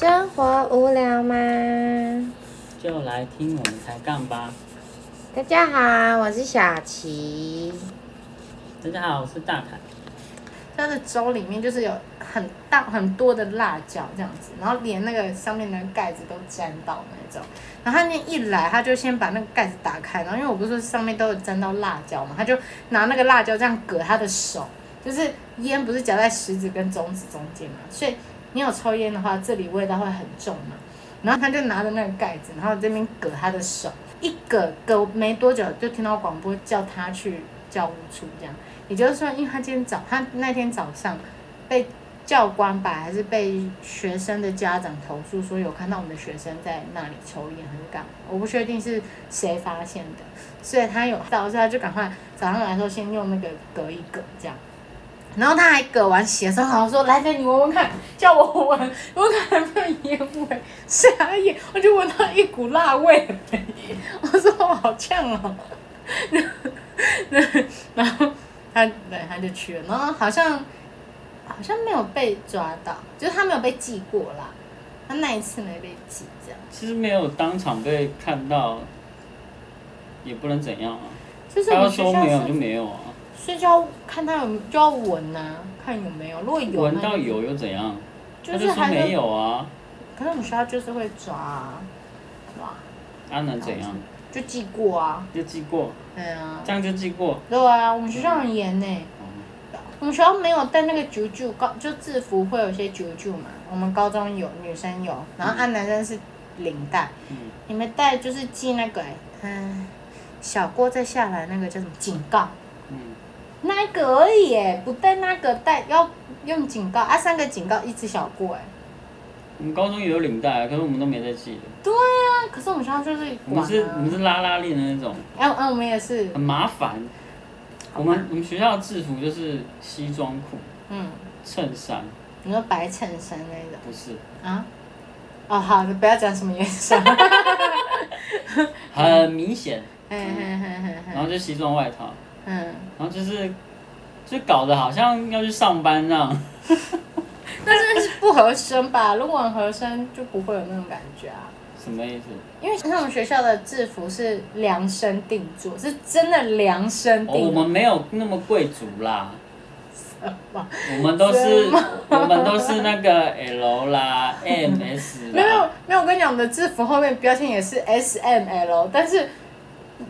生活无聊吗？就来听我们抬杠吧。大家好，我是小琪。大家好，我是大凯。它的粥里面就是有很大很多的辣椒这样子，然后连那个上面的盖子都沾到那种。然后他那一来，他就先把那个盖子打开，然后因为我不是说上面都有沾到辣椒嘛，他就拿那个辣椒这样割他的手，就是烟不是夹在食指跟中指中间嘛，所以你有抽烟的话，这里味道会很重嘛。然后他就拿着那个盖子，然后这边隔他的手，一隔隔没多久就听到广播叫他去教务处这样。也就是说，因为他今天早，他那天早上被教官吧，还是被学生的家长投诉说有看到我们的学生在那里抽烟，很赶，我不确定是谁发现的，所以他有到，所以他就赶快早上来说先用那个隔一隔这样，然后他还割完血的时候，好像说来来你闻闻看，叫我闻，闻看有没有烟味，傻眼，我就闻到一股辣味，我说我好呛哦，然后。他对他就去了，然后好像好像没有被抓到，就是他没有被记过啦。他那一次没被记，这样。其实没有当场被看到，也不能怎样啊。就是他说没有就没有啊。所以就要看他有就要闻呐，看有没有。如果有，闻到有又怎样？就是还没有啊。可是我们学校就是会抓，啊哇。安能怎样？就记过啊。就记过。对啊，这样就记过。对啊，我们学校很严呢。我们学校没有带那个九九高，就制服会有些九九嘛。我们高中有女生有，然后按男生是领带。嗯。你们带就是记那个，嗯，小郭再下来那个叫什么警告？嗯。那个而已哎，不带那个带要用警告啊，三个警告一只小过哎。我们高中也有领带，可是我们都没在系的。对啊，可是我们学校就是。我们是，我们是拉拉链的那种。哎哎，我们也是。很麻烦。我们我们学校的制服就是西装裤。嗯。衬衫。你说白衬衫那种？不是。啊？哦，好，你不要讲什么颜色。很明显。然后就西装外套。嗯。然后就是，就搞得好像要去上班那样。但是是不合身吧？如果很合身，就不会有那种感觉啊。什么意思？因为像我们学校的制服是量身定做，是真的量身定。我们没有那么贵族啦。我们都是我们都是那个 L 啦，M S。没有没有，我跟你讲，我们的制服后面标签也是 S M L，但是。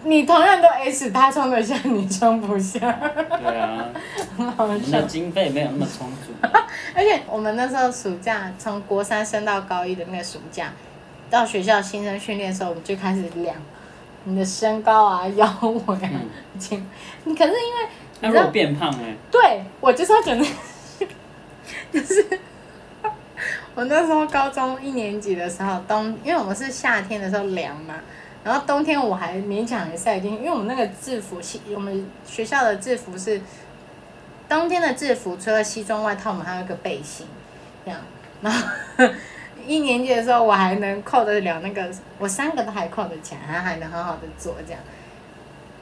你同样都 S，他穿得下，你穿不下。对啊，很好笑。那经费没有那么充足。而且我们那时候暑假，从国三升到高一的那个暑假，到学校新生训练的时候，我们就开始量你的身高啊、腰围啊。嗯。你可是因为，那如果变胖哎？对，我就是要讲的，就是我那时候高中一年级的时候，冬，因为我们是夏天的时候量嘛。然后冬天我还勉强还晒进去，因为我们那个制服西，我们学校的制服是冬天的制服，除了西装外套，我们还有一个背心，这样。然后一年级的时候，我还能扣得了那个，我三个都还扣得起来，还还能很好的做这样。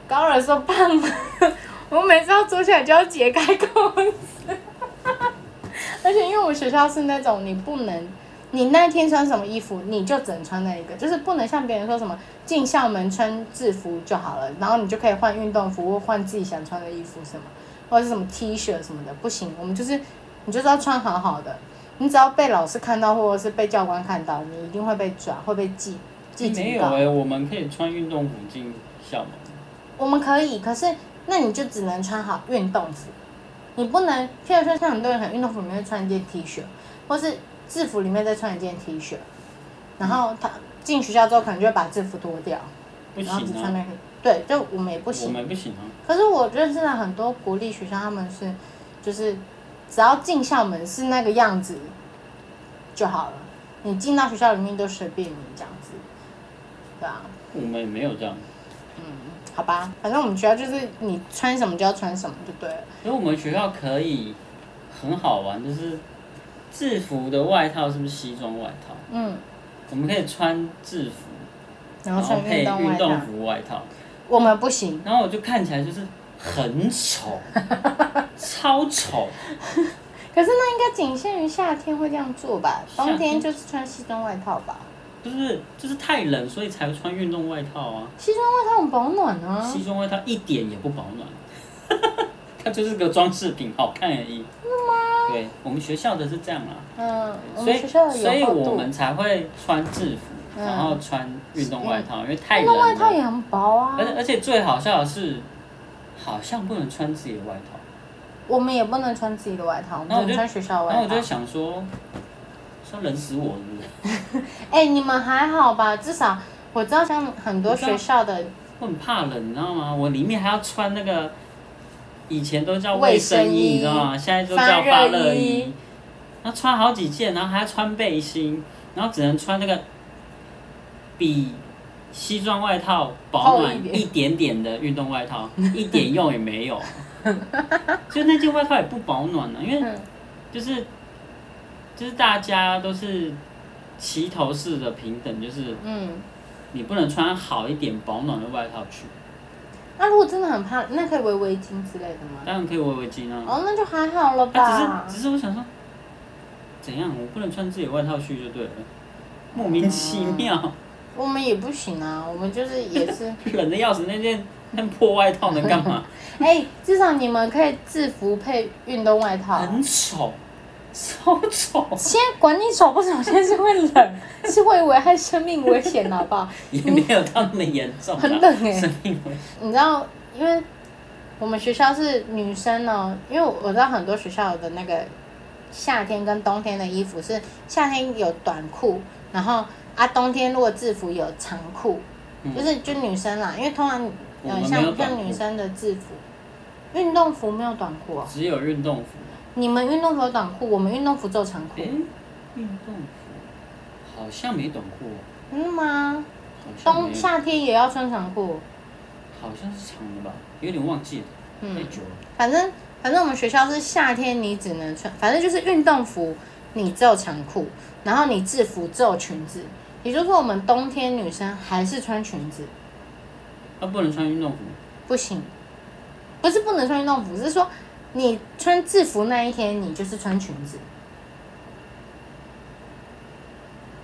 高二的时候胖了，我每次要坐起来就要解开扣子，而且因为我学校是那种你不能。你那天穿什么衣服，你就只能穿那一个，就是不能像别人说什么进校门穿制服就好了，然后你就可以换运动服或换自己想穿的衣服什么，或者是什么 T 恤什么的，不行，我们就是你就是要穿好好的，你只要被老师看到或者是被教官看到，你一定会被抓，会被记记警告。没有哎，我们可以穿运动服进校门。我们可以，可是那你就只能穿好运动服，你不能，譬如说像很多人很运动服里面会穿一件 T 恤，或是。制服里面再穿一件 T 恤，然后他进学校之后可能就会把制服脱掉，然后只穿那个。对，就我们也不行。我们不行啊。可是我认识了很多国立学校，他们是就是只要进校门是那个样子就好了，你进到学校里面都随便你这样子，对啊。我们也没有这样。嗯，好吧，反正我们学校就是你穿什么就要穿什么就对了。因为我们学校可以很好玩，就是。制服的外套是不是西装外套？嗯，我们可以穿制服，然后穿配运动服外套。我们不行。然后我就看起来就是很丑，超丑。可是那应该仅限于夏天会这样做吧？冬天就是穿西装外套吧？不是，就是太冷，所以才会穿运动外套啊。西装外套很保暖啊。西装外套一点也不保暖，它就是个装饰品，好看而已。是吗？对，我们学校的是这样啊。嗯，所以所以我们才会穿制服，然后穿运动外套，因为太冷。运动外套也很薄啊。而而且最好笑的是，好像不能穿自己的外套。我们也不能穿自己的外套，我们穿学校外套。然后我就想说。要冷死我是不是？哎，你们还好吧？至少我知道，像很多学校的，我很怕冷，你知道吗？我里面还要穿那个，以前都叫卫生衣，你知道吗？现在都叫发热衣。要穿好几件，然后还要穿背心，然后只能穿那个比西装外套保暖一点点的运动外套，一点用也没有。就那件外套也不保暖呢，因为就是。就是大家都是齐头式的平等，就是嗯，你不能穿好一点保暖的外套去。那如果真的很怕，那可以围围巾之类的吗？当然可以围围巾啊。哦，那就还好了吧。只是只是我想说，怎样我不能穿自己外套去就对了，莫名其妙。我们也不行啊，我们就是也是 冷的要死，那件那破外套能干嘛？哎，至少你们可以制服配运动外套。很丑。超丑！先管你丑不丑，先是会冷，是会危害生命危险，好不好？也没有到那么严重。很冷哎，生命危险。你知道，因为我们学校是女生呢，因为我知道很多学校的那个夏天跟冬天的衣服是夏天有短裤，然后啊冬天如果制服有长裤，就是就女生啦，因为通常呃像像女生的制服，运动服没有短裤啊，只有运动服。你们运动服有短裤，我们运动服只有长裤。运动服好像没短裤。嗯吗？冬夏天也要穿长裤。好像是长的吧，有点忘记了，太久了。反正反正我们学校是夏天你只能穿，反正就是运动服你只有长裤，然后你制服只有裙子。也就是说，我们冬天女生还是穿裙子。那不能穿运动服？不行，不是不能穿运动服，是说。你穿制服那一天，你就是穿裙子。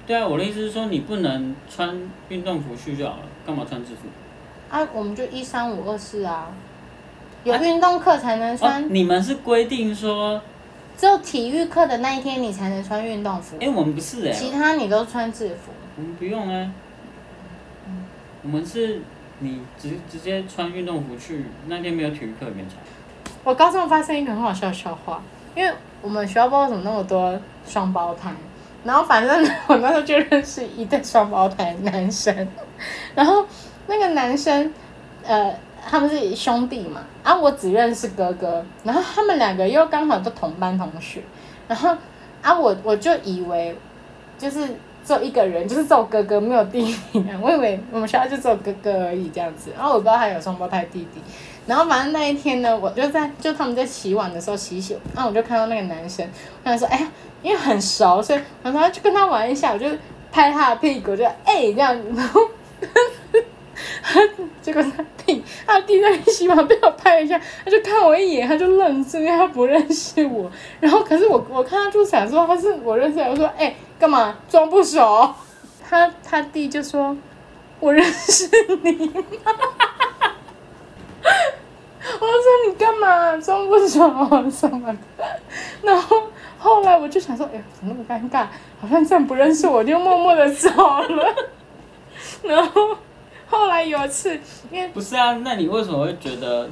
对啊，我的意思是说，你不能穿运动服去就好了，干嘛穿制服？啊，我们就一三五二四啊，有运动课才能穿。你们是规定说，只有体育课的那一天你才能穿运动服。哎，我们不是哎，其他你都穿制服。我们不用哎，我们是你直直接穿运动服去，那天没有体育课也没差。我高中发生一个很好笑的笑话，因为我们学校不知道怎么那么多双胞胎，然后反正我那时候就认识一对双胞胎男生，然后那个男生，呃，他们是兄弟嘛，啊，我只认识哥哥，然后他们两个又刚好都同班同学，然后啊，我我就以为就是只有一个人，就是只有哥哥没有弟弟，我以为我们学校就只有哥哥而已这样子，然后我不知道他有双胞胎弟弟。然后反正那一天呢，我就在就他们在洗碗的时候洗洗，然后我就看到那个男生，我想说，哎呀，因为很熟，所以我说去跟他玩一下，我就拍他的屁股，就哎这样，然后，结果他弟他弟在洗碗被我拍一下，他就看我一眼，他就愣住，因为他不认识我。然后可是我 我看他就想说他是我认识，我说哎干嘛装不熟？他他弟就说，我认识你。我说你干嘛装不熟什么的？然后后来我就想说，哎，怎么那么尴尬？好像这样不认识我，就默默的走了。然后后来有一次，因为不是啊，那你为什么会觉得？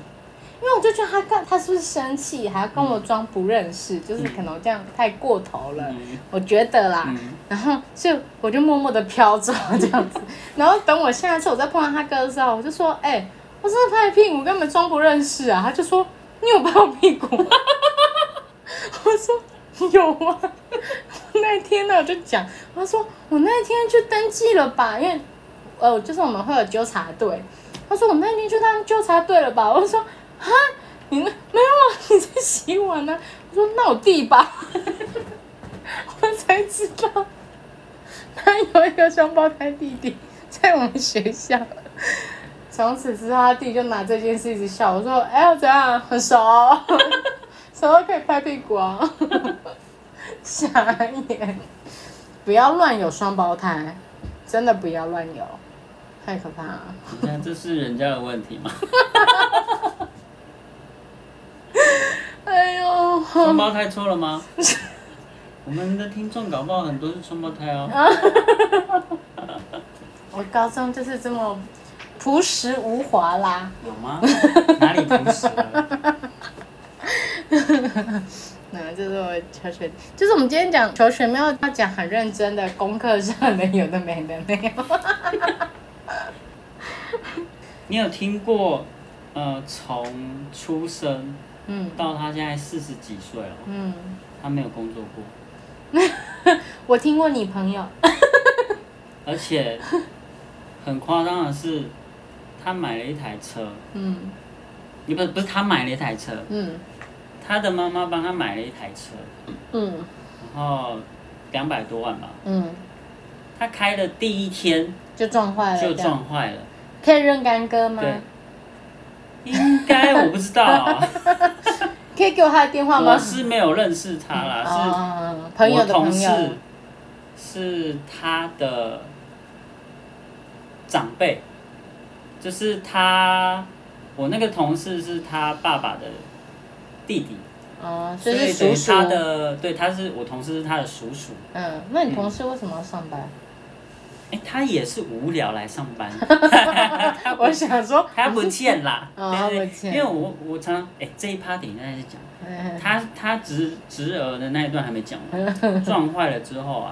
因为我就觉得他干，他是不是生气，还要跟我装不认识？就是可能这样太过头了，我觉得啦。然后就我就默默的飘走这样子。然后等我下一次我再碰到他哥的时候，我就说，哎。我真的拍屁股，根本装不认识啊！他就说：“你有拍我屁股？” 我说：“有啊。”那天呢，我就讲，他说：“我那天去登记了吧？因为，呃，就是我们会有纠察队。”他说：“我那天去当纠察队了吧？”我说：“哈，你那没有啊？你在洗碗呢？”我说：“那我弟吧。”我才知道，他有一个双胞胎弟弟在我们学校。从此之后，他弟就拿这件事一直笑。我说：“哎，怎样？很熟？什什么可以拍屁股啊？傻眼！不要乱有双胞胎，真的不要乱有，太可怕了。你看这是人家的问题吗？哎呦，双胞胎错了吗？我们的听众搞不好很多是双胞胎哦。我高中就是这么朴实无华啦。有吗？哪里朴实了？那这是我求学，就是我们今天讲求学，没有要讲很认真的功课上的，有的没的没有。你有听过呃，从出生嗯。到他现在四十几岁了，嗯，他没有工作过，我听过你朋友，而且很夸张的是，他买了一台车，嗯。你不是不是他买了一台车，嗯。他的妈妈帮他买了一台车，嗯。然后两百多万吧，嗯，他开的第一天就撞坏了，就撞坏了，可以认干哥吗？应该我不知道啊，可以给我他的电话吗我？是没有认识他啦，是。哦，朋友的同朋友事，是他的长辈，就是他，我那个同事是他爸爸的弟弟，哦，所所以以等于是叔叔。他的，对，他是我同事是他的叔叔。嗯，那你同事为什么要上班？哎、他也是无聊来上班，他我想说，他不欠啦，哦对对他不欠因为我我常常哎、这一趴等一下再讲。嗯他他侄侄儿的那一段还没讲完，撞坏了之后啊，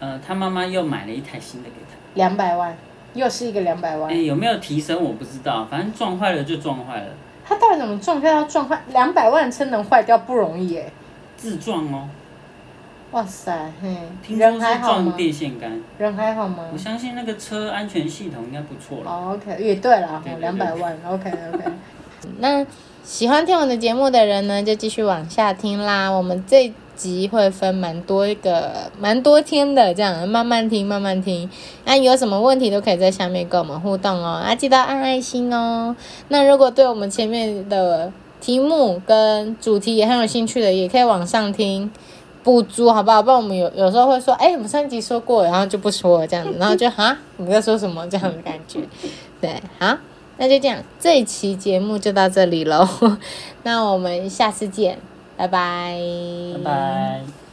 呃，他妈妈又买了一台新的给他。两百万，又是一个两百哎、万。有没有提升我不知道，反正撞坏了就撞坏了，他到底怎么撞？要撞坏两百万车能坏掉不容易耶！自撞哦。哇塞，嘿，听说是人还好吗？撞电线杆，人还好吗我？相信那个车安全系统应该不错了。哦，OK，也对了对，对两百万，OK OK。那喜欢听我的节目的人呢，就继续往下听啦。我们这集会分蛮多一个蛮多天的，这样慢慢听，慢慢听。那有什么问题都可以在下面跟我们互动哦，啊，记得按爱心哦。那如果对我们前面的题目跟主题也很有兴趣的，也可以往上听。补足好不好？不然我们有有时候会说，哎、我们上集说过，然后就不说了这样子，然后就哈，你在说什么这样的感觉。对，好，那就这样，这一期节目就到这里喽，那我们下次见，拜拜，拜拜。